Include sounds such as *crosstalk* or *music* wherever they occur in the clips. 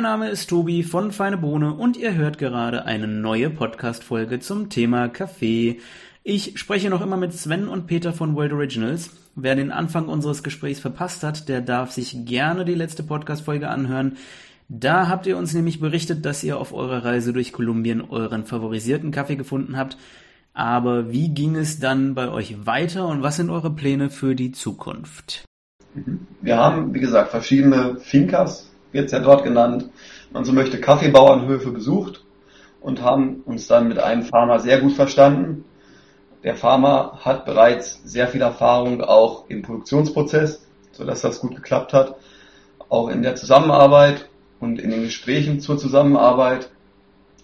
Mein Name ist Tobi von Feine Bohne und ihr hört gerade eine neue Podcast-Folge zum Thema Kaffee. Ich spreche noch immer mit Sven und Peter von World Originals. Wer den Anfang unseres Gesprächs verpasst hat, der darf sich gerne die letzte Podcast-Folge anhören. Da habt ihr uns nämlich berichtet, dass ihr auf eurer Reise durch Kolumbien euren favorisierten Kaffee gefunden habt. Aber wie ging es dann bei euch weiter und was sind eure Pläne für die Zukunft? Wir haben, wie gesagt, verschiedene Fincas, wird es ja dort genannt, man so möchte, Kaffeebauernhöfe besucht und haben uns dann mit einem Farmer sehr gut verstanden. Der Farmer hat bereits sehr viel Erfahrung auch im Produktionsprozess, sodass das gut geklappt hat. Auch in der Zusammenarbeit und in den Gesprächen zur Zusammenarbeit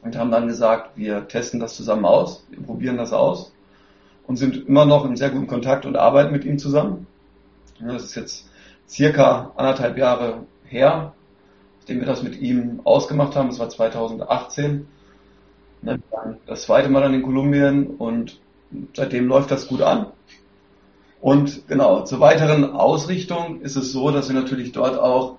und haben dann gesagt, wir testen das zusammen aus, wir probieren das aus und sind immer noch in sehr guten Kontakt und arbeiten mit ihm zusammen. Das ist jetzt circa anderthalb Jahre her, nachdem wir das mit ihm ausgemacht haben. Das war 2018. Das zweite Mal dann in Kolumbien und seitdem läuft das gut an. Und genau, zur weiteren Ausrichtung ist es so, dass wir natürlich dort auch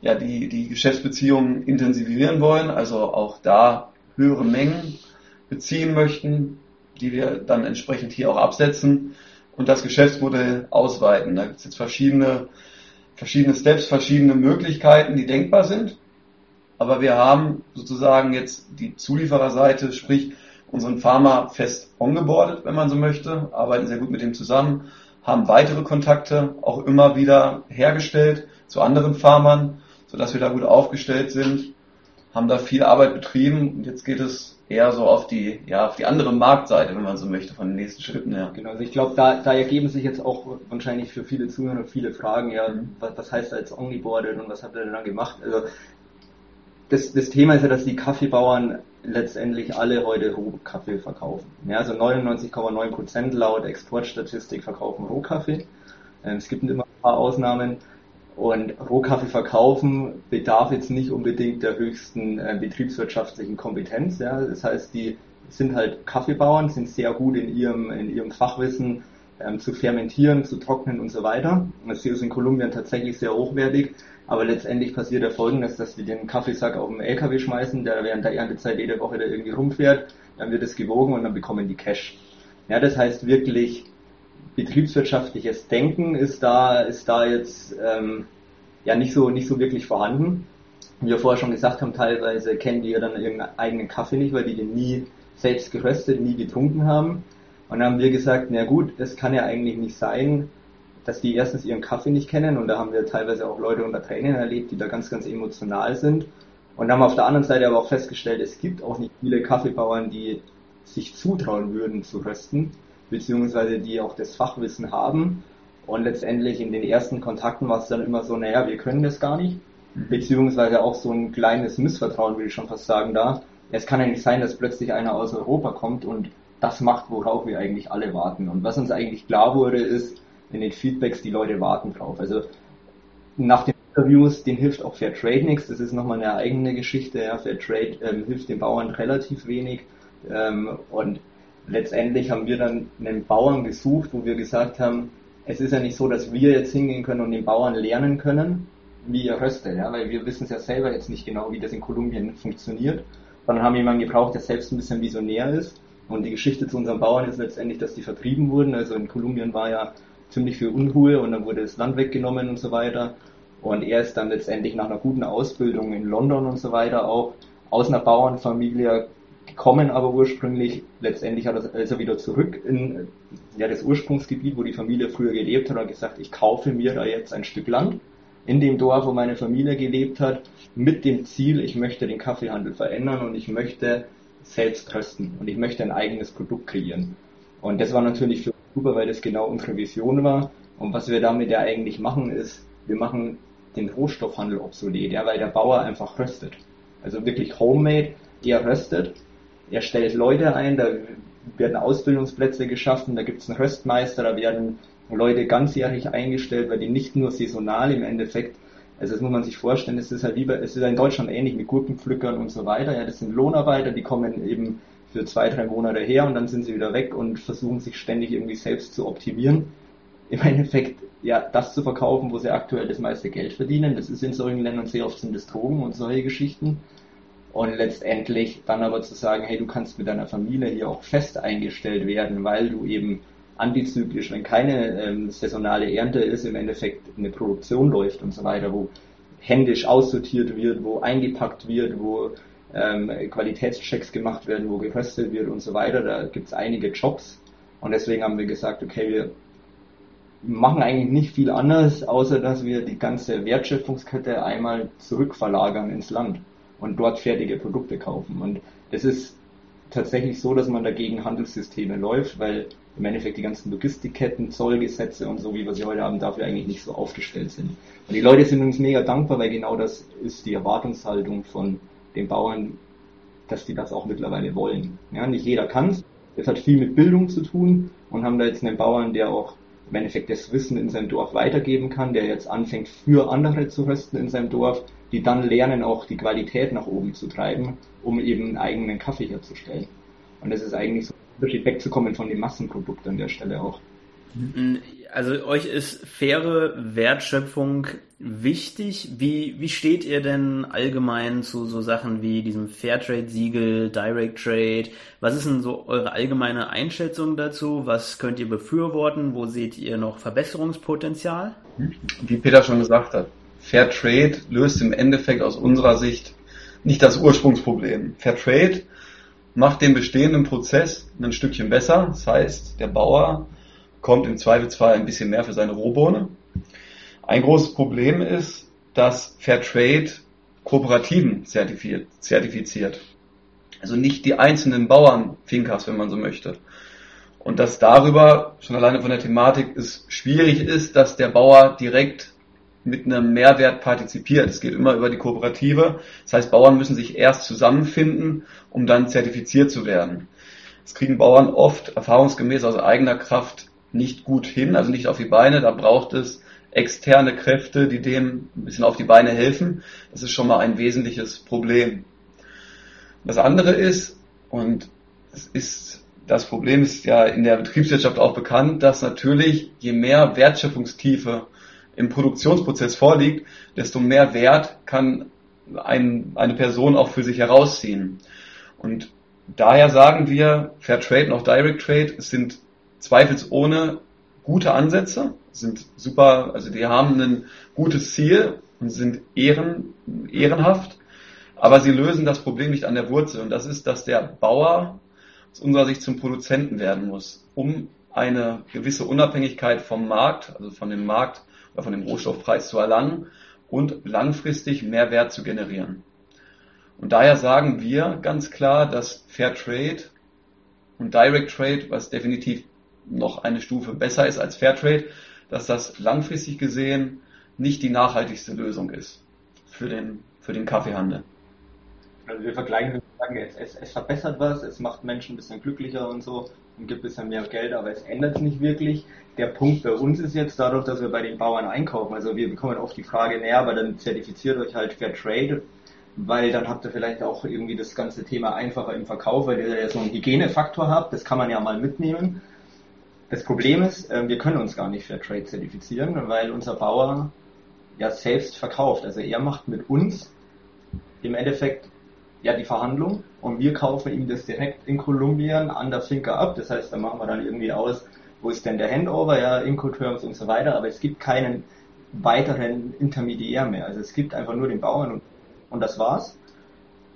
ja, die, die Geschäftsbeziehungen intensivieren wollen, also auch da höhere Mengen beziehen möchten, die wir dann entsprechend hier auch absetzen und das Geschäftsmodell ausweiten. Da gibt es jetzt verschiedene, verschiedene Steps, verschiedene Möglichkeiten, die denkbar sind. Aber wir haben sozusagen jetzt die Zuliefererseite, sprich unseren Pharma fest ongeboardet, wenn man so möchte, arbeiten sehr gut mit dem zusammen, haben weitere Kontakte auch immer wieder hergestellt zu anderen Farmern sodass wir da gut aufgestellt sind, haben da viel Arbeit betrieben und jetzt geht es eher so auf die, ja, auf die andere Marktseite, wenn man so möchte, von den nächsten Schritten her. Genau, also ich glaube, da, da ergeben sich jetzt auch wahrscheinlich für viele Zuhörer viele Fragen, ja, was, was heißt da jetzt Omniboarded und was habt ihr denn dann gemacht? Also das, das Thema ist ja, dass die Kaffeebauern letztendlich alle heute Rohkaffee verkaufen. Ja, also 99,9 Prozent laut Exportstatistik verkaufen Rohkaffee. Ähm, es gibt immer ein paar Ausnahmen. Und Rohkaffee verkaufen bedarf jetzt nicht unbedingt der höchsten äh, betriebswirtschaftlichen Kompetenz. Ja. Das heißt, die sind halt Kaffeebauern, sind sehr gut in ihrem, in ihrem Fachwissen ähm, zu fermentieren, zu trocknen und so weiter. Das ist in Kolumbien tatsächlich sehr hochwertig. Aber letztendlich passiert ja folgendes, dass wir den Kaffeesack auf den LKW schmeißen, der während der Erntezeit jede Woche da irgendwie rumfährt, dann wird es gewogen und dann bekommen die Cash. Ja, das heißt wirklich betriebswirtschaftliches Denken ist da, ist da jetzt ähm, ja nicht so, nicht so wirklich vorhanden. Wie wir vorher schon gesagt haben, teilweise kennen die ja dann ihren eigenen Kaffee nicht, weil die den nie selbst geröstet, nie getrunken haben. Und dann haben wir gesagt, na gut, es kann ja eigentlich nicht sein, dass die erstens ihren Kaffee nicht kennen und da haben wir teilweise auch Leute unter Tränen erlebt, die da ganz, ganz emotional sind. Und haben auf der anderen Seite aber auch festgestellt, es gibt auch nicht viele Kaffeebauern, die sich zutrauen würden zu rösten beziehungsweise die auch das Fachwissen haben. Und letztendlich in den ersten Kontakten war es dann immer so, naja, wir können das gar nicht. Beziehungsweise auch so ein kleines Missvertrauen, würde ich schon fast sagen, da. Es kann ja nicht sein, dass plötzlich einer aus Europa kommt und das macht, worauf wir eigentlich alle warten. Und was uns eigentlich klar wurde, ist, in den Feedbacks, die Leute warten drauf. Also nach den Interviews, denen hilft auch Fair Trade nichts. Das ist nochmal eine eigene Geschichte. Ja. Fair ähm, hilft den Bauern relativ wenig. Ähm, und letztendlich haben wir dann einen Bauern gesucht, wo wir gesagt haben, es ist ja nicht so, dass wir jetzt hingehen können und den Bauern lernen können, wie er röstet, ja, weil wir wissen es ja selber jetzt nicht genau, wie das in Kolumbien funktioniert, sondern haben jemanden gebraucht, der selbst ein bisschen visionär ist. Und die Geschichte zu unseren Bauern ist letztendlich, dass die vertrieben wurden. Also in Kolumbien war ja ziemlich viel Unruhe und dann wurde das Land weggenommen und so weiter. Und er ist dann letztendlich nach einer guten Ausbildung in London und so weiter auch aus einer Bauernfamilie kommen aber ursprünglich, letztendlich hat er, ist er wieder zurück in ja, das Ursprungsgebiet, wo die Familie früher gelebt hat und gesagt, ich kaufe mir da jetzt ein Stück Land in dem Dorf, wo meine Familie gelebt hat, mit dem Ziel, ich möchte den Kaffeehandel verändern und ich möchte selbst rösten und ich möchte ein eigenes Produkt kreieren. Und das war natürlich für uns super, weil das genau unsere Vision war. Und was wir damit ja eigentlich machen, ist, wir machen den Rohstoffhandel obsolet, ja, weil der Bauer einfach röstet. Also wirklich homemade, der röstet er stellt Leute ein, da werden Ausbildungsplätze geschaffen, da gibt es einen Röstmeister, da werden Leute ganzjährig eingestellt, weil die nicht nur saisonal im Endeffekt, also das muss man sich vorstellen, es ist halt lieber, es ist in Deutschland ähnlich mit Gurkenpflückern und so weiter, ja, das sind Lohnarbeiter, die kommen eben für zwei, drei Monate her und dann sind sie wieder weg und versuchen sich ständig irgendwie selbst zu optimieren. im Endeffekt ja das zu verkaufen, wo sie aktuell das meiste Geld verdienen. Das ist in solchen Ländern sehr oft sind das Drogen und solche Geschichten. Und letztendlich dann aber zu sagen, hey, du kannst mit deiner Familie hier auch fest eingestellt werden, weil du eben antizyklisch, wenn keine ähm, saisonale Ernte ist, im Endeffekt eine Produktion läuft und so weiter, wo händisch aussortiert wird, wo eingepackt wird, wo ähm, Qualitätschecks gemacht werden, wo geröstet wird und so weiter. Da gibt es einige Jobs. Und deswegen haben wir gesagt, okay, wir machen eigentlich nicht viel anders, außer dass wir die ganze Wertschöpfungskette einmal zurückverlagern ins Land und dort fertige Produkte kaufen. Und es ist tatsächlich so, dass man dagegen Handelssysteme läuft, weil im Endeffekt die ganzen Logistikketten, Zollgesetze und so, wie wir sie heute haben, dafür eigentlich nicht so aufgestellt sind. Und die Leute sind uns mega dankbar, weil genau das ist die Erwartungshaltung von den Bauern, dass die das auch mittlerweile wollen. Ja, nicht jeder kann es. Das hat viel mit Bildung zu tun und haben da jetzt einen Bauern, der auch im Endeffekt das Wissen in seinem Dorf weitergeben kann, der jetzt anfängt für andere zu rösten in seinem Dorf, die dann lernen auch die Qualität nach oben zu treiben, um eben einen eigenen Kaffee herzustellen. Und das ist eigentlich so ein Unterschied wegzukommen von dem Massenprodukt an der Stelle auch. Also euch ist faire Wertschöpfung wichtig. Wie, wie steht ihr denn allgemein zu so Sachen wie diesem Fairtrade-Siegel, Direct Trade? Was ist denn so eure allgemeine Einschätzung dazu? Was könnt ihr befürworten? Wo seht ihr noch Verbesserungspotenzial? Wie Peter schon gesagt hat, Fairtrade löst im Endeffekt aus unserer Sicht nicht das Ursprungsproblem. Fairtrade macht den bestehenden Prozess ein Stückchen besser. Das heißt, der Bauer bekommt im Zweifelsfall ein bisschen mehr für seine Rohbohne. Ein großes Problem ist, dass Fairtrade Kooperativen zertifiziert. Also nicht die einzelnen Bauern Finkas, wenn man so möchte. Und dass darüber, schon alleine von der Thematik, es schwierig ist, dass der Bauer direkt mit einem Mehrwert partizipiert. Es geht immer über die Kooperative. Das heißt, Bauern müssen sich erst zusammenfinden, um dann zertifiziert zu werden. Das kriegen Bauern oft erfahrungsgemäß aus eigener Kraft nicht gut hin, also nicht auf die Beine. Da braucht es externe Kräfte, die dem ein bisschen auf die Beine helfen. Das ist schon mal ein wesentliches Problem. Das andere ist, und es ist, das Problem ist ja in der Betriebswirtschaft auch bekannt, dass natürlich je mehr Wertschöpfungstiefe im Produktionsprozess vorliegt, desto mehr Wert kann ein, eine Person auch für sich herausziehen. Und daher sagen wir, Fair Trade und auch Direct Trade sind zweifelsohne gute Ansätze, sind super, also die haben ein gutes Ziel und sind ehren, ehrenhaft, aber sie lösen das Problem nicht an der Wurzel und das ist, dass der Bauer aus unserer Sicht zum Produzenten werden muss, um eine gewisse Unabhängigkeit vom Markt, also von dem Markt oder von dem Rohstoffpreis zu erlangen und langfristig mehr Wert zu generieren. Und daher sagen wir ganz klar, dass Fair Trade und Direct Trade, was definitiv noch eine Stufe besser ist als Fairtrade, dass das langfristig gesehen nicht die nachhaltigste Lösung ist für den, für den Kaffeehandel. Also wir vergleichen, sagen, es, es, es verbessert was, es macht Menschen ein bisschen glücklicher und so und gibt ein bisschen mehr Geld, aber es ändert es nicht wirklich. Der Punkt bei uns ist jetzt dadurch, dass wir bei den Bauern einkaufen, also wir bekommen oft die Frage, naja, aber dann zertifiziert euch halt Fair Trade, weil dann habt ihr vielleicht auch irgendwie das ganze Thema einfacher im Verkauf, weil ihr ja so einen Hygienefaktor habt, das kann man ja mal mitnehmen. Das Problem ist, äh, wir können uns gar nicht Fair Trade zertifizieren, weil unser Bauer ja selbst verkauft. Also er macht mit uns im Endeffekt ja die Verhandlung und wir kaufen ihm das direkt in Kolumbien an der Finca ab. Das heißt, da machen wir dann irgendwie aus, wo ist denn der Handover, ja, Incoterms und so weiter, aber es gibt keinen weiteren Intermediär mehr. Also es gibt einfach nur den Bauern und, und das war's.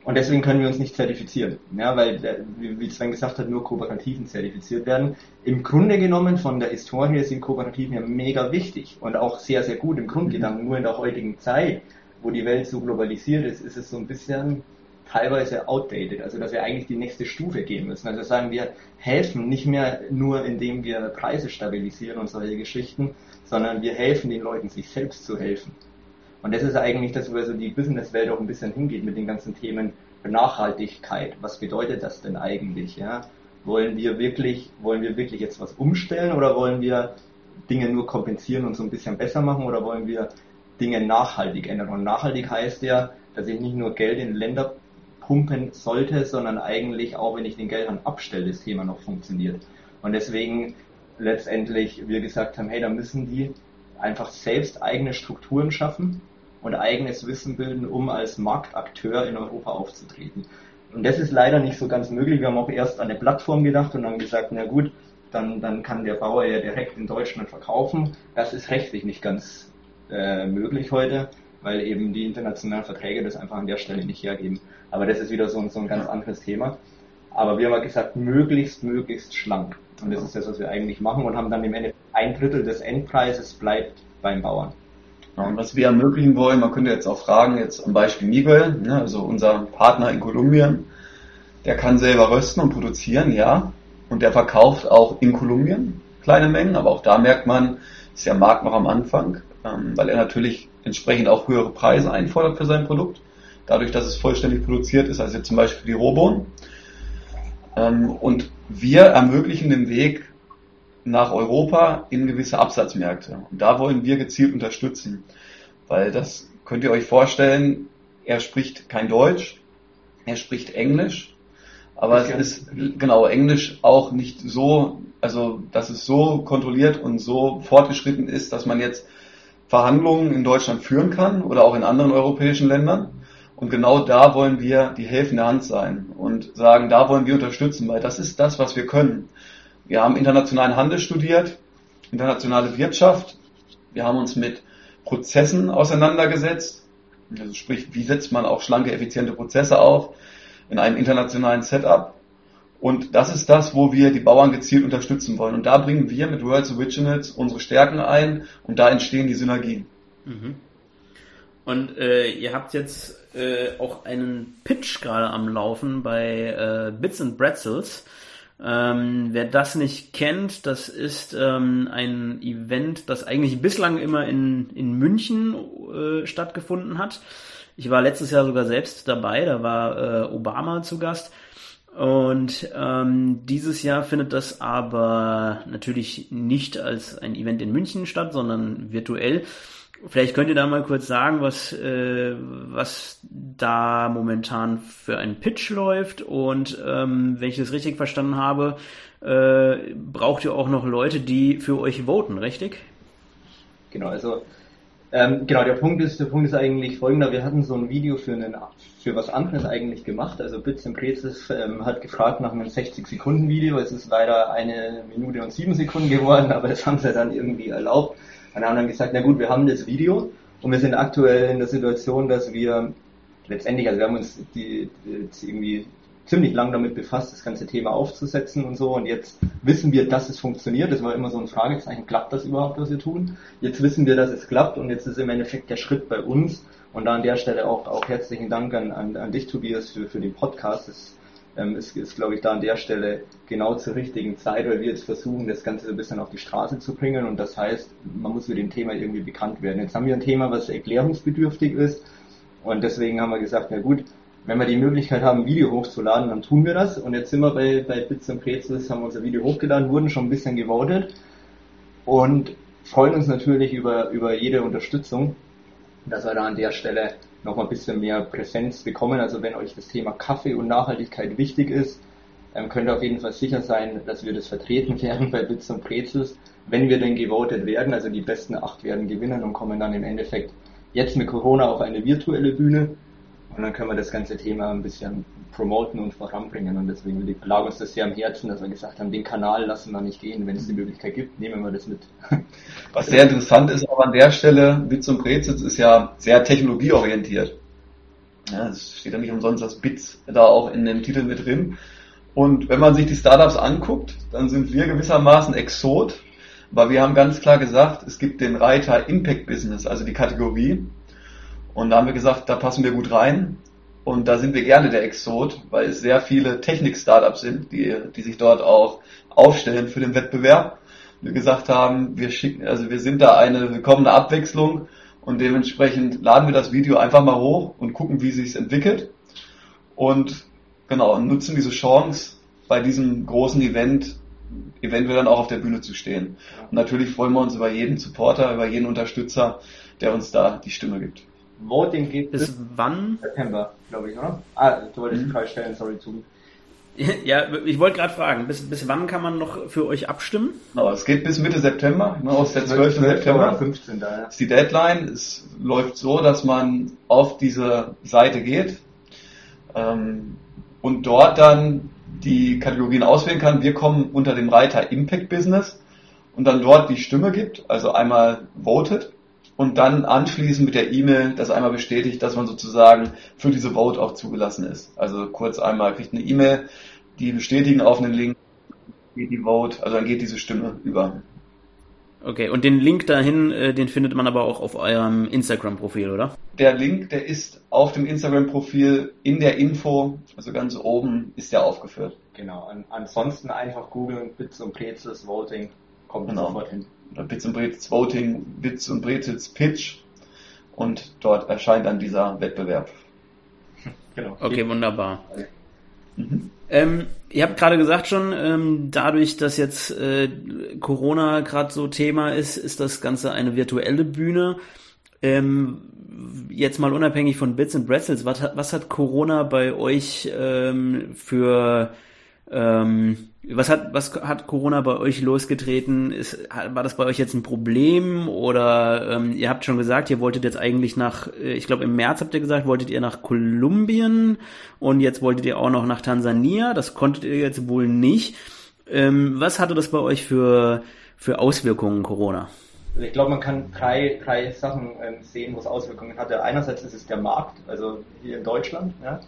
Und deswegen können wir uns nicht zertifizieren, ja, weil, äh, wie Sven gesagt hat, nur Kooperativen zertifiziert werden. Im Grunde genommen von der Historie sind Kooperativen ja mega wichtig und auch sehr, sehr gut im Grundgedanken. Mhm. Nur in der heutigen Zeit, wo die Welt so globalisiert ist, ist es so ein bisschen teilweise outdated, also dass wir eigentlich die nächste Stufe gehen müssen. Also sagen wir helfen nicht mehr nur, indem wir Preise stabilisieren und solche Geschichten, sondern wir helfen den Leuten, sich selbst zu helfen. Und das ist eigentlich das, wo also die Businesswelt auch ein bisschen hingeht mit den ganzen Themen Nachhaltigkeit. Was bedeutet das denn eigentlich? Ja? Wollen wir wirklich, wollen wir wirklich jetzt was umstellen oder wollen wir Dinge nur kompensieren und so ein bisschen besser machen oder wollen wir Dinge nachhaltig ändern? Und nachhaltig heißt ja, dass ich nicht nur Geld in Länder pumpen sollte, sondern eigentlich auch, wenn ich den Geldhahn abstelle, das Thema noch funktioniert. Und deswegen letztendlich wir gesagt haben, hey, da müssen die einfach selbst eigene Strukturen schaffen und eigenes Wissen bilden, um als Marktakteur in Europa aufzutreten. Und das ist leider nicht so ganz möglich. Wir haben auch erst an eine Plattform gedacht und dann gesagt, na gut, dann, dann kann der Bauer ja direkt in Deutschland verkaufen. Das ist rechtlich nicht ganz äh, möglich heute, weil eben die internationalen Verträge das einfach an der Stelle nicht hergeben. Aber das ist wieder so, so ein ganz anderes Thema. Aber wir haben gesagt, möglichst, möglichst schlank. Und das ist das, was wir eigentlich machen und haben dann im Endeffekt ein Drittel des Endpreises bleibt beim Bauern. Ja, und was wir ermöglichen wollen, man könnte jetzt auch fragen, jetzt am Beispiel Miguel, ne, also unser Partner in Kolumbien, der kann selber rösten und produzieren, ja, und der verkauft auch in Kolumbien kleine Mengen, aber auch da merkt man, ist der Markt noch am Anfang, ähm, weil er natürlich entsprechend auch höhere Preise einfordert für sein Produkt, dadurch, dass es vollständig produziert ist, also jetzt zum Beispiel die Robon. Ähm, und wir ermöglichen den Weg nach Europa in gewisse Absatzmärkte. Und da wollen wir gezielt unterstützen, weil das könnt ihr euch vorstellen, er spricht kein Deutsch, er spricht Englisch, aber es ist genau Englisch auch nicht so, also dass es so kontrolliert und so fortgeschritten ist, dass man jetzt Verhandlungen in Deutschland führen kann oder auch in anderen europäischen Ländern. Und genau da wollen wir die helfende Hand sein und sagen, da wollen wir unterstützen, weil das ist das, was wir können. Wir haben internationalen Handel studiert, internationale Wirtschaft. Wir haben uns mit Prozessen auseinandergesetzt. Also sprich, wie setzt man auch schlanke, effiziente Prozesse auf in einem internationalen Setup. Und das ist das, wo wir die Bauern gezielt unterstützen wollen. Und da bringen wir mit Worlds Originals unsere Stärken ein und da entstehen die Synergien. Mhm. Und äh, ihr habt jetzt äh, auch einen Pitch gerade am Laufen bei äh, Bits and Bretzels. Ähm, wer das nicht kennt, das ist ähm, ein Event, das eigentlich bislang immer in, in München äh, stattgefunden hat. Ich war letztes Jahr sogar selbst dabei, da war äh, Obama zu Gast. Und ähm, dieses Jahr findet das aber natürlich nicht als ein Event in München statt, sondern virtuell. Vielleicht könnt ihr da mal kurz sagen, was, äh, was da momentan für ein Pitch läuft und ähm, wenn ich das richtig verstanden habe, äh, braucht ihr auch noch Leute, die für euch voten, richtig? Genau, also ähm, genau, der Punkt ist, der Punkt ist eigentlich folgender. Wir hatten so ein Video für einen, für was anderes eigentlich gemacht. Also Bits and Prezis ähm, hat gefragt nach einem 60 Sekunden Video. Es ist leider eine Minute und sieben Sekunden geworden, aber das haben sie dann irgendwie erlaubt. Und haben dann gesagt, na gut, wir haben das Video und wir sind aktuell in der Situation, dass wir letztendlich, also wir haben uns die, die irgendwie ziemlich lang damit befasst, das ganze Thema aufzusetzen und so. Und jetzt wissen wir, dass es funktioniert. Das war immer so ein Fragezeichen, klappt das überhaupt, was wir tun? Jetzt wissen wir, dass es klappt und jetzt ist im Endeffekt der Schritt bei uns. Und da an der Stelle auch, auch herzlichen Dank an, an, an dich, Tobias, für, für den Podcast. Das ähm, ist, ist glaube ich, da an der Stelle genau zur richtigen Zeit, weil wir jetzt versuchen, das Ganze so ein bisschen auf die Straße zu bringen und das heißt, man muss mit dem Thema irgendwie bekannt werden. Jetzt haben wir ein Thema, was erklärungsbedürftig ist und deswegen haben wir gesagt, na gut, wenn wir die Möglichkeit haben, ein Video hochzuladen, dann tun wir das und jetzt sind wir bei, bei Bits und Prezels, haben wir unser Video hochgeladen, wurden schon ein bisschen gewotet und freuen uns natürlich über, über jede Unterstützung, dass wir da an der Stelle noch mal ein bisschen mehr Präsenz bekommen. Also wenn euch das Thema Kaffee und Nachhaltigkeit wichtig ist, könnt ihr auf jeden Fall sicher sein, dass wir das vertreten *laughs* werden bei Bits und Prezels, wenn wir denn gewotet werden. Also die besten acht werden gewinnen und kommen dann im Endeffekt jetzt mit Corona auf eine virtuelle Bühne. Und dann können wir das ganze Thema ein bisschen promoten und voranbringen. Und deswegen lag uns das sehr am Herzen, dass wir gesagt haben, den Kanal lassen wir nicht gehen. Wenn es die Möglichkeit gibt, nehmen wir das mit. *laughs* Was sehr interessant ist auch an der Stelle, Bits und Brezitz ist ja sehr technologieorientiert. Ja, es steht ja nicht umsonst das Bits da auch in dem Titel mit drin. Und wenn man sich die Startups anguckt, dann sind wir gewissermaßen Exot, weil wir haben ganz klar gesagt, es gibt den Reiter Impact Business, also die Kategorie. Und da haben wir gesagt, da passen wir gut rein. Und da sind wir gerne der Exot, weil es sehr viele Technik-Startups sind, die, die sich dort auch aufstellen für den Wettbewerb. Wir gesagt haben, wir schicken, also wir sind da eine willkommene Abwechslung und dementsprechend laden wir das Video einfach mal hoch und gucken, wie sich entwickelt. Und genau, nutzen diese Chance, bei diesem großen Event eventuell dann auch auf der Bühne zu stehen. Und natürlich freuen wir uns über jeden Supporter, über jeden Unterstützer, der uns da die Stimme gibt. Voting geht bis, bis wann? September, glaube ich, oder? Ah, du wolltest mhm. die Frage stellen, sorry, zu. *laughs* Ja, ich wollte gerade fragen, bis, bis wann kann man noch für euch abstimmen? Genau, es geht bis Mitte September, ne, aus der 12. September. 15. Da, ist die Deadline. Es läuft so, dass man auf diese Seite geht ähm, und dort dann die Kategorien auswählen kann. Wir kommen unter dem Reiter Impact Business und dann dort die Stimme gibt, also einmal votet und dann anschließend mit der E-Mail das einmal bestätigt, dass man sozusagen für diese Vote auch zugelassen ist. Also kurz einmal kriegt eine E-Mail, die bestätigen auf einen Link, geht die Vote, also dann geht diese Stimme über. Okay, und den Link dahin, äh, den findet man aber auch auf eurem Instagram-Profil, oder? Der Link, der ist auf dem Instagram-Profil in der Info, also ganz oben ist der aufgeführt. Genau, An ansonsten einfach googeln, Bits und Prezels Voting, kommt genau. sofort hin. Bits und Brezels Voting, Bits und Brezels Pitch und dort erscheint dann dieser Wettbewerb. *laughs* Genau. Okay, wunderbar. Mhm. Ähm, ihr habt gerade gesagt schon, ähm, dadurch, dass jetzt äh, Corona gerade so Thema ist, ist das Ganze eine virtuelle Bühne. Ähm, jetzt mal unabhängig von Bits und Bretzels, was hat, was hat Corona bei euch ähm, für ähm, was hat, was hat Corona bei euch losgetreten? Ist, war das bei euch jetzt ein Problem oder ähm, ihr habt schon gesagt, ihr wolltet jetzt eigentlich nach, äh, ich glaube im März habt ihr gesagt, wolltet ihr nach Kolumbien und jetzt wolltet ihr auch noch nach Tansania. Das konntet ihr jetzt wohl nicht. Ähm, was hatte das bei euch für, für Auswirkungen, Corona? Also ich glaube, man kann drei, drei Sachen ähm, sehen, wo es Auswirkungen hatte. Einerseits ist es der Markt, also hier in Deutschland. Ja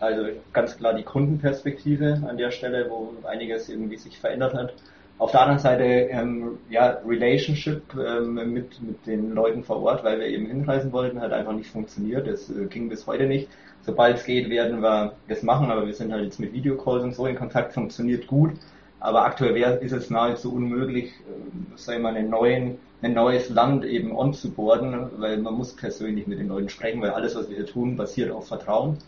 also ganz klar die Kundenperspektive an der Stelle, wo einiges irgendwie sich verändert hat. Auf der anderen Seite ähm, ja Relationship ähm, mit mit den Leuten vor Ort, weil wir eben hinreisen wollten, hat einfach nicht funktioniert. Das äh, ging bis heute nicht. Sobald es geht, werden wir das machen, aber wir sind halt jetzt mit Videocalls und so in Kontakt, funktioniert gut. Aber aktuell ist es nahezu unmöglich, äh, wir mal, einen neuen, ein neues Land eben onzuboarden, weil man muss persönlich mit den Leuten sprechen, weil alles, was wir hier tun, basiert auf Vertrauen.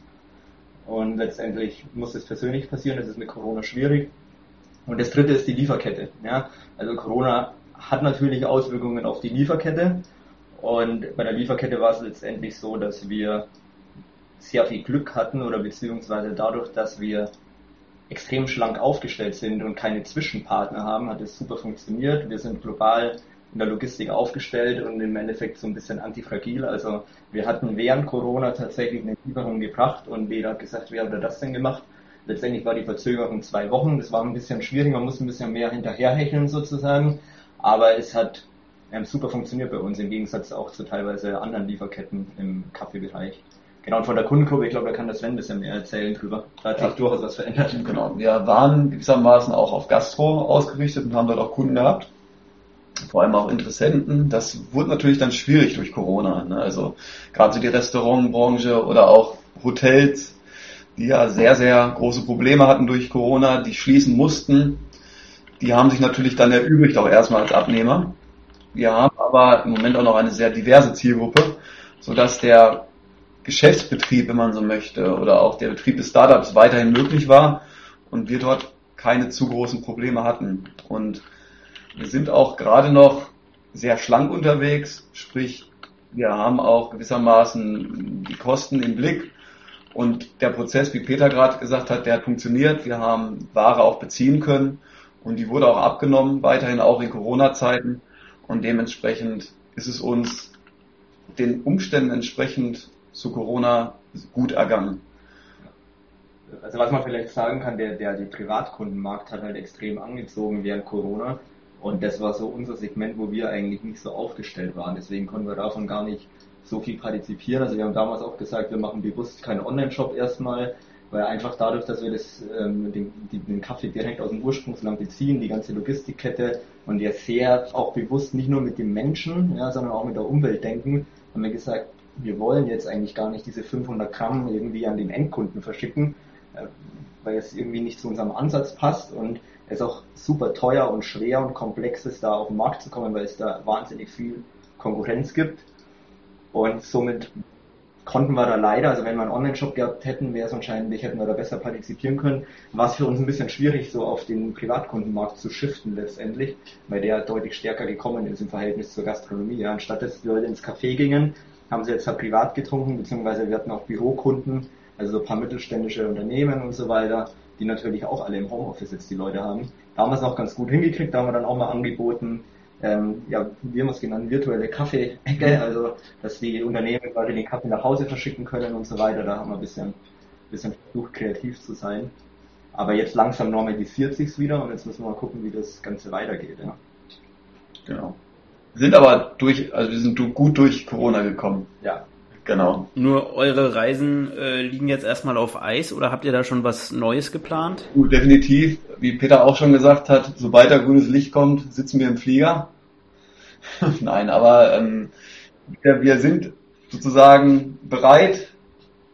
Und letztendlich muss es persönlich passieren, das ist mit Corona schwierig. Und das dritte ist die Lieferkette. Ja? Also Corona hat natürlich Auswirkungen auf die Lieferkette. Und bei der Lieferkette war es letztendlich so, dass wir sehr viel Glück hatten oder beziehungsweise dadurch, dass wir extrem schlank aufgestellt sind und keine Zwischenpartner haben, hat es super funktioniert. Wir sind global in der Logistik aufgestellt und im Endeffekt so ein bisschen antifragil. Also wir hatten während Corona tatsächlich eine Lieferung gebracht und jeder hat gesagt, wie hat das denn gemacht? Letztendlich war die Verzögerung zwei Wochen. Das war ein bisschen schwierig, man muss ein bisschen mehr hinterherhecheln sozusagen. Aber es hat ähm, super funktioniert bei uns, im Gegensatz auch zu teilweise anderen Lieferketten im Kaffeebereich. Genau, und von der Kundenkurve, ich glaube, da kann das Sven ein bisschen mehr erzählen drüber. Da hat sich ja. durchaus was verändert. Genau, wir waren gewissermaßen auch auf Gastro ausgerichtet und haben dort auch Kunden gehabt vor allem auch Interessenten. Das wurde natürlich dann schwierig durch Corona. Ne? Also gerade so die Restaurantbranche oder auch Hotels, die ja sehr, sehr große Probleme hatten durch Corona, die schließen mussten. Die haben sich natürlich dann erübrigt auch erstmal als Abnehmer. Wir haben aber im Moment auch noch eine sehr diverse Zielgruppe, sodass der Geschäftsbetrieb, wenn man so möchte, oder auch der Betrieb des Startups weiterhin möglich war und wir dort keine zu großen Probleme hatten. Und wir sind auch gerade noch sehr schlank unterwegs, sprich wir haben auch gewissermaßen die Kosten im Blick und der Prozess, wie Peter gerade gesagt hat, der hat funktioniert. Wir haben Ware auch beziehen können und die wurde auch abgenommen, weiterhin auch in Corona-Zeiten und dementsprechend ist es uns den Umständen entsprechend zu Corona gut ergangen. Also was man vielleicht sagen kann, der, der die Privatkundenmarkt hat halt extrem angezogen während Corona. Und das war so unser Segment, wo wir eigentlich nicht so aufgestellt waren. Deswegen konnten wir davon gar nicht so viel partizipieren. Also wir haben damals auch gesagt, wir machen bewusst keinen Online-Shop erstmal, weil einfach dadurch, dass wir das, ähm, den, den Kaffee direkt aus dem Ursprungsland beziehen, die ganze Logistikkette und ja sehr auch bewusst nicht nur mit dem Menschen, ja, sondern auch mit der Umwelt denken, haben wir gesagt, wir wollen jetzt eigentlich gar nicht diese 500 Gramm irgendwie an den Endkunden verschicken, äh, weil es irgendwie nicht zu unserem Ansatz passt und es auch super teuer und schwer und komplex ist, da auf den Markt zu kommen, weil es da wahnsinnig viel Konkurrenz gibt. Und somit konnten wir da leider, also wenn wir einen Online-Shop gehabt hätten, wäre es wahrscheinlich, hätten wir da besser partizipieren können. War es für uns ein bisschen schwierig, so auf den Privatkundenmarkt zu shiften letztendlich, weil der deutlich stärker gekommen ist im Verhältnis zur Gastronomie. Ja. Anstatt dass die Leute ins Café gingen, haben sie jetzt halt privat getrunken, beziehungsweise wir hatten auch Bürokunden, also so ein paar mittelständische Unternehmen und so weiter, die natürlich auch alle im Homeoffice jetzt die Leute haben. Da haben wir es noch ganz gut hingekriegt, da haben wir dann auch mal angeboten, ähm, ja, wie haben wir es genannt, virtuelle Kaffee-Ecke, *laughs* also dass die Unternehmen quasi den Kaffee nach Hause verschicken können und so weiter. Da haben wir ein bisschen, bisschen versucht, kreativ zu sein. Aber jetzt langsam normalisiert sich's wieder und jetzt müssen wir mal gucken, wie das Ganze weitergeht. Ja. Genau. Sind aber durch, also wir sind gut durch Corona gekommen. Ja. Genau. Nur eure Reisen äh, liegen jetzt erstmal auf Eis oder habt ihr da schon was Neues geplant? Gut, definitiv. Wie Peter auch schon gesagt hat, sobald da grünes Licht kommt, sitzen wir im Flieger. *laughs* Nein, aber ähm, wir, wir sind sozusagen bereit,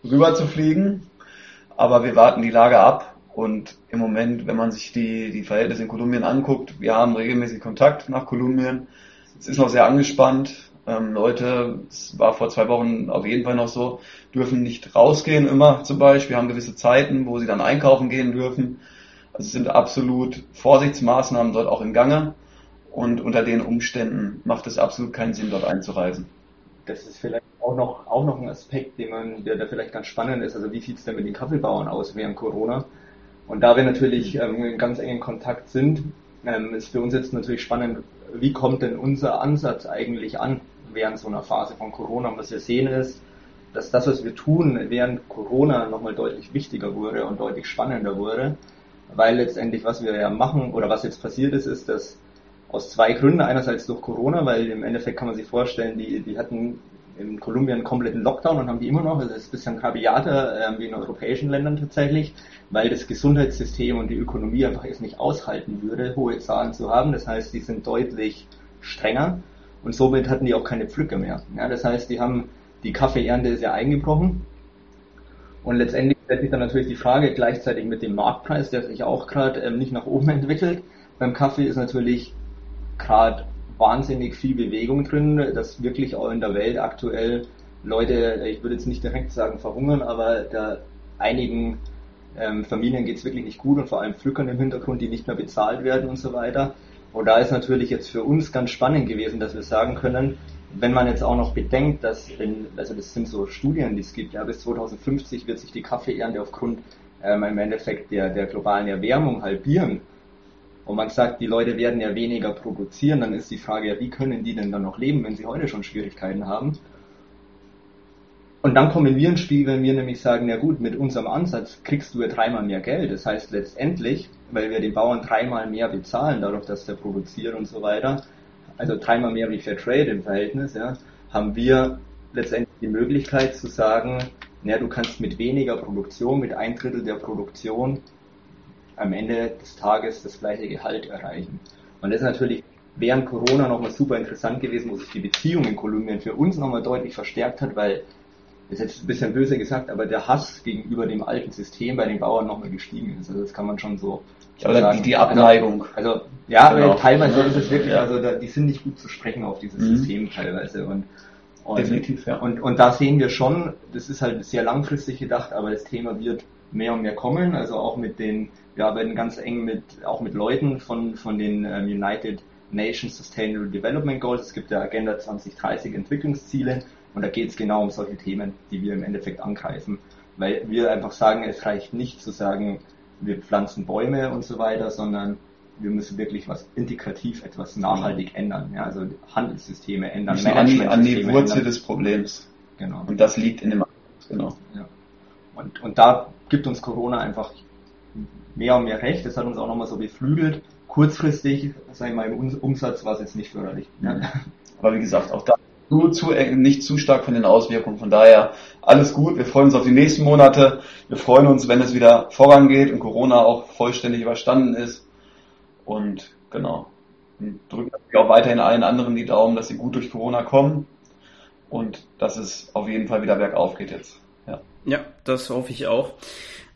rüber zu fliegen, aber wir warten die Lage ab und im Moment, wenn man sich die, die Verhältnisse in Kolumbien anguckt, wir haben regelmäßig Kontakt nach Kolumbien. Es ist noch sehr angespannt. Ähm, Leute, es war vor zwei Wochen auf jeden Fall noch so, dürfen nicht rausgehen immer zum Beispiel, haben gewisse Zeiten, wo sie dann einkaufen gehen dürfen. Also es sind absolut Vorsichtsmaßnahmen dort auch im Gange und unter den Umständen macht es absolut keinen Sinn, dort einzureisen. Das ist vielleicht auch noch, auch noch ein Aspekt, den man, der da vielleicht ganz spannend ist. Also wie sieht es denn mit den Kaffeebauern aus während Corona? Und da wir natürlich ähm, in ganz engen Kontakt sind, ähm, ist für uns jetzt natürlich spannend, wie kommt denn unser Ansatz eigentlich an während so einer Phase von Corona? Und was wir sehen ist, dass das, was wir tun, während Corona nochmal deutlich wichtiger wurde und deutlich spannender wurde, weil letztendlich, was wir ja machen oder was jetzt passiert ist, ist, dass aus zwei Gründen. Einerseits durch Corona, weil im Endeffekt kann man sich vorstellen, die, die hatten in Kolumbien einen kompletten Lockdown und haben die immer noch. Also es ist ein bisschen rabiater äh, wie in europäischen Ländern tatsächlich, weil das Gesundheitssystem und die Ökonomie einfach es nicht aushalten würde, hohe Zahlen zu haben. Das heißt, die sind deutlich strenger und somit hatten die auch keine Pflücke mehr. Ja, das heißt, die haben die Kaffeeernte ist ja eingebrochen und letztendlich stellt sich dann natürlich die Frage gleichzeitig mit dem Marktpreis, der sich auch gerade ähm, nicht nach oben *laughs* entwickelt. Beim Kaffee ist natürlich gerade wahnsinnig viel Bewegung drin, dass wirklich auch in der Welt aktuell Leute, ich würde jetzt nicht direkt sagen verhungern, aber da einigen ähm, Familien geht es wirklich nicht gut und vor allem Pflückern im Hintergrund, die nicht mehr bezahlt werden und so weiter. Und da ist natürlich jetzt für uns ganz spannend gewesen, dass wir sagen können, wenn man jetzt auch noch bedenkt, dass, in, also das sind so Studien, die es gibt, ja, bis 2050 wird sich die Kaffeeernte aufgrund ähm, im Endeffekt der, der globalen Erwärmung halbieren und man sagt, die Leute werden ja weniger produzieren, dann ist die Frage ja, wie können die denn dann noch leben, wenn sie heute schon Schwierigkeiten haben? Und dann kommen wir ins Spiel, wenn wir nämlich sagen, ja gut, mit unserem Ansatz kriegst du ja dreimal mehr Geld. Das heißt letztendlich, weil wir den Bauern dreimal mehr bezahlen, dadurch, dass der produziert und so weiter, also dreimal mehr wie Fair Trade im Verhältnis, ja, haben wir letztendlich die Möglichkeit zu sagen, ja, du kannst mit weniger Produktion, mit ein Drittel der Produktion am Ende des Tages das gleiche Gehalt erreichen. Und das ist natürlich während Corona nochmal super interessant gewesen, wo sich die Beziehung in Kolumbien für uns nochmal deutlich verstärkt hat, weil, ist jetzt ein bisschen böse gesagt, aber der Hass gegenüber dem alten System bei den Bauern nochmal gestiegen ist. Also das kann man schon so ja, sagen. Die Abneigung. Also, also ja, genau. teilweise ist es wirklich, ja. also da, die sind nicht gut zu sprechen auf dieses mhm. System teilweise. Und, und, Definitiv, ja. Und, und da sehen wir schon, das ist halt sehr langfristig gedacht, aber das Thema wird mehr und mehr kommen, also auch mit den wir arbeiten ganz eng mit, auch mit Leuten von, von den ähm, United Nations Sustainable Development Goals. Es gibt ja Agenda 2030 Entwicklungsziele und da geht es genau um solche Themen, die wir im Endeffekt angreifen. Weil wir einfach sagen, es reicht nicht zu sagen, wir pflanzen Bäume und so weiter, sondern wir müssen wirklich was integrativ, etwas nachhaltig ändern. Ja, also Handelssysteme ändern, Management an die, an die Wurzel ändern. des Problems. Genau. Und das liegt in dem Genau. Ja. Und, und da gibt uns Corona einfach mehr und mehr recht. Das hat uns auch nochmal so beflügelt. Kurzfristig, sag ich mal, im Umsatz war es jetzt nicht förderlich. Ja. Aber wie gesagt, auch da nur zu, nicht zu stark von den Auswirkungen. Von daher alles gut. Wir freuen uns auf die nächsten Monate. Wir freuen uns, wenn es wieder vorangeht und Corona auch vollständig überstanden ist. Und genau. Und drücken auch weiterhin allen anderen die Daumen, dass sie gut durch Corona kommen und dass es auf jeden Fall wieder bergauf geht jetzt. Ja, ja das hoffe ich auch.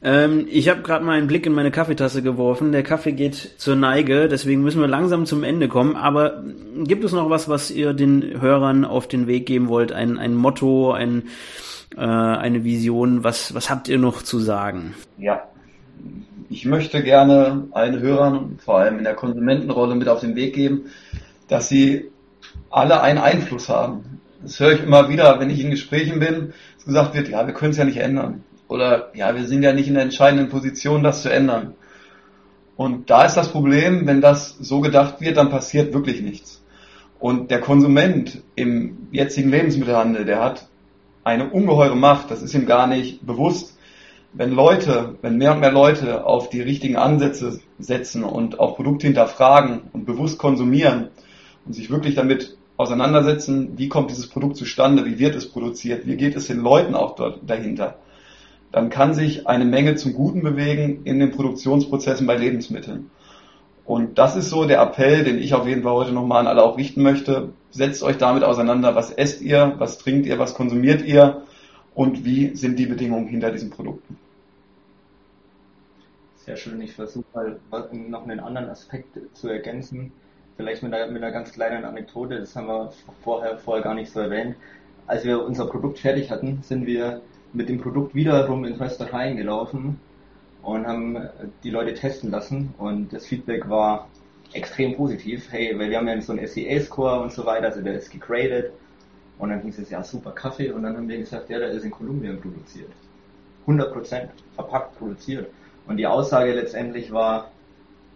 Ähm, ich habe gerade mal einen Blick in meine Kaffeetasse geworfen. Der Kaffee geht zur Neige, deswegen müssen wir langsam zum Ende kommen. Aber gibt es noch was, was ihr den Hörern auf den Weg geben wollt? Ein, ein Motto, ein, äh, eine Vision? Was, was habt ihr noch zu sagen? Ja, ich möchte gerne allen Hörern, vor allem in der Konsumentenrolle, mit auf den Weg geben, dass sie alle einen Einfluss haben. Das höre ich immer wieder, wenn ich in Gesprächen bin, dass gesagt wird, ja, wir können es ja nicht ändern oder ja, wir sind ja nicht in der entscheidenden Position, das zu ändern. Und da ist das Problem, wenn das so gedacht wird, dann passiert wirklich nichts. Und der Konsument im jetzigen Lebensmittelhandel, der hat eine ungeheure Macht, das ist ihm gar nicht bewusst. Wenn Leute, wenn mehr und mehr Leute auf die richtigen Ansätze setzen und auch Produkte hinterfragen und bewusst konsumieren und sich wirklich damit auseinandersetzen, wie kommt dieses Produkt zustande, wie wird es produziert, wie geht es den Leuten auch dort dahinter, dann kann sich eine Menge zum Guten bewegen in den Produktionsprozessen bei Lebensmitteln. Und das ist so der Appell, den ich auf jeden Fall heute nochmal an alle auch richten möchte. Setzt euch damit auseinander, was esst ihr, was trinkt ihr, was konsumiert ihr und wie sind die Bedingungen hinter diesen Produkten. Sehr schön. Ich versuche mal noch einen anderen Aspekt zu ergänzen. Vielleicht mit einer, mit einer ganz kleinen Anekdote, das haben wir vorher, vorher gar nicht so erwähnt. Als wir unser Produkt fertig hatten, sind wir mit dem Produkt wiederum in Röstereien gelaufen und haben die Leute testen lassen und das Feedback war extrem positiv. Hey, weil wir haben ja so einen SEA-Score und so weiter, also der ist gegradet und dann hieß es ja super Kaffee und dann haben wir gesagt, ja, der ist in Kolumbien produziert. 100% verpackt produziert. Und die Aussage letztendlich war,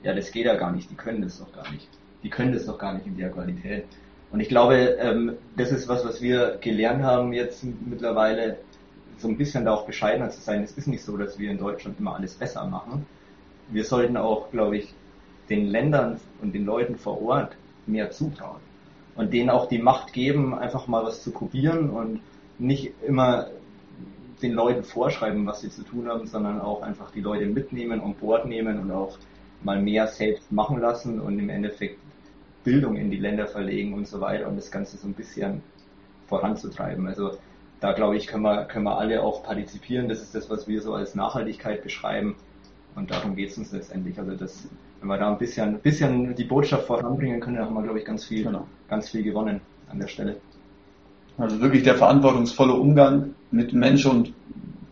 ja, das geht ja gar nicht, die können das doch gar nicht. Die können das doch gar nicht in der Qualität. Und ich glaube, ähm, das ist was, was wir gelernt haben jetzt mittlerweile, so ein bisschen da auch bescheidener zu sein. Es ist nicht so, dass wir in Deutschland immer alles besser machen. Wir sollten auch, glaube ich, den Ländern und den Leuten vor Ort mehr zutrauen und denen auch die Macht geben, einfach mal was zu probieren und nicht immer den Leuten vorschreiben, was sie zu tun haben, sondern auch einfach die Leute mitnehmen und Bord nehmen und auch mal mehr selbst machen lassen und im Endeffekt Bildung in die Länder verlegen und so weiter und das Ganze so ein bisschen voranzutreiben. Also da glaube ich, können wir, können wir alle auch partizipieren. Das ist das, was wir so als Nachhaltigkeit beschreiben. Und darum geht es uns letztendlich. Also das, wenn wir da ein bisschen, ein bisschen die Botschaft voranbringen können, dann haben wir, glaube ich, ganz viel, genau. ganz viel gewonnen an der Stelle. Also wirklich der verantwortungsvolle Umgang mit Mensch und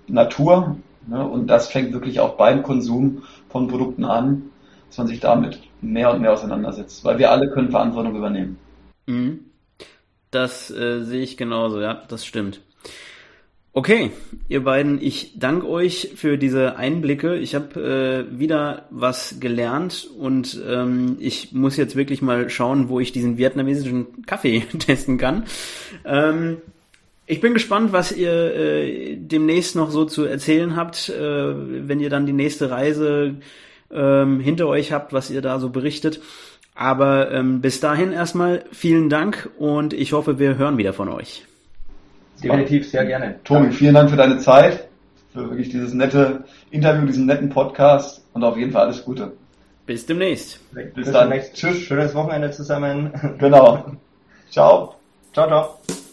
Natur. Ne? Und das fängt wirklich auch beim Konsum von Produkten an, dass man sich damit mehr und mehr auseinandersetzt. Weil wir alle können Verantwortung übernehmen. Mhm. Das äh, sehe ich genauso, ja, das stimmt. Okay, ihr beiden, ich danke euch für diese Einblicke. Ich habe äh, wieder was gelernt und ähm, ich muss jetzt wirklich mal schauen, wo ich diesen vietnamesischen Kaffee *laughs* testen kann. Ähm, ich bin gespannt, was ihr äh, demnächst noch so zu erzählen habt, äh, wenn ihr dann die nächste Reise ähm, hinter euch habt, was ihr da so berichtet. Aber ähm, bis dahin erstmal vielen Dank und ich hoffe, wir hören wieder von euch. Definitiv, sehr gerne. Tobi, vielen Dank für deine Zeit, für wirklich dieses nette Interview, diesen netten Podcast und auf jeden Fall alles Gute. Bis demnächst. Bis, Bis dann. Demnächst. Tschüss. Schönes Wochenende zusammen. Genau. *laughs* Ciao. Ciao, ciao.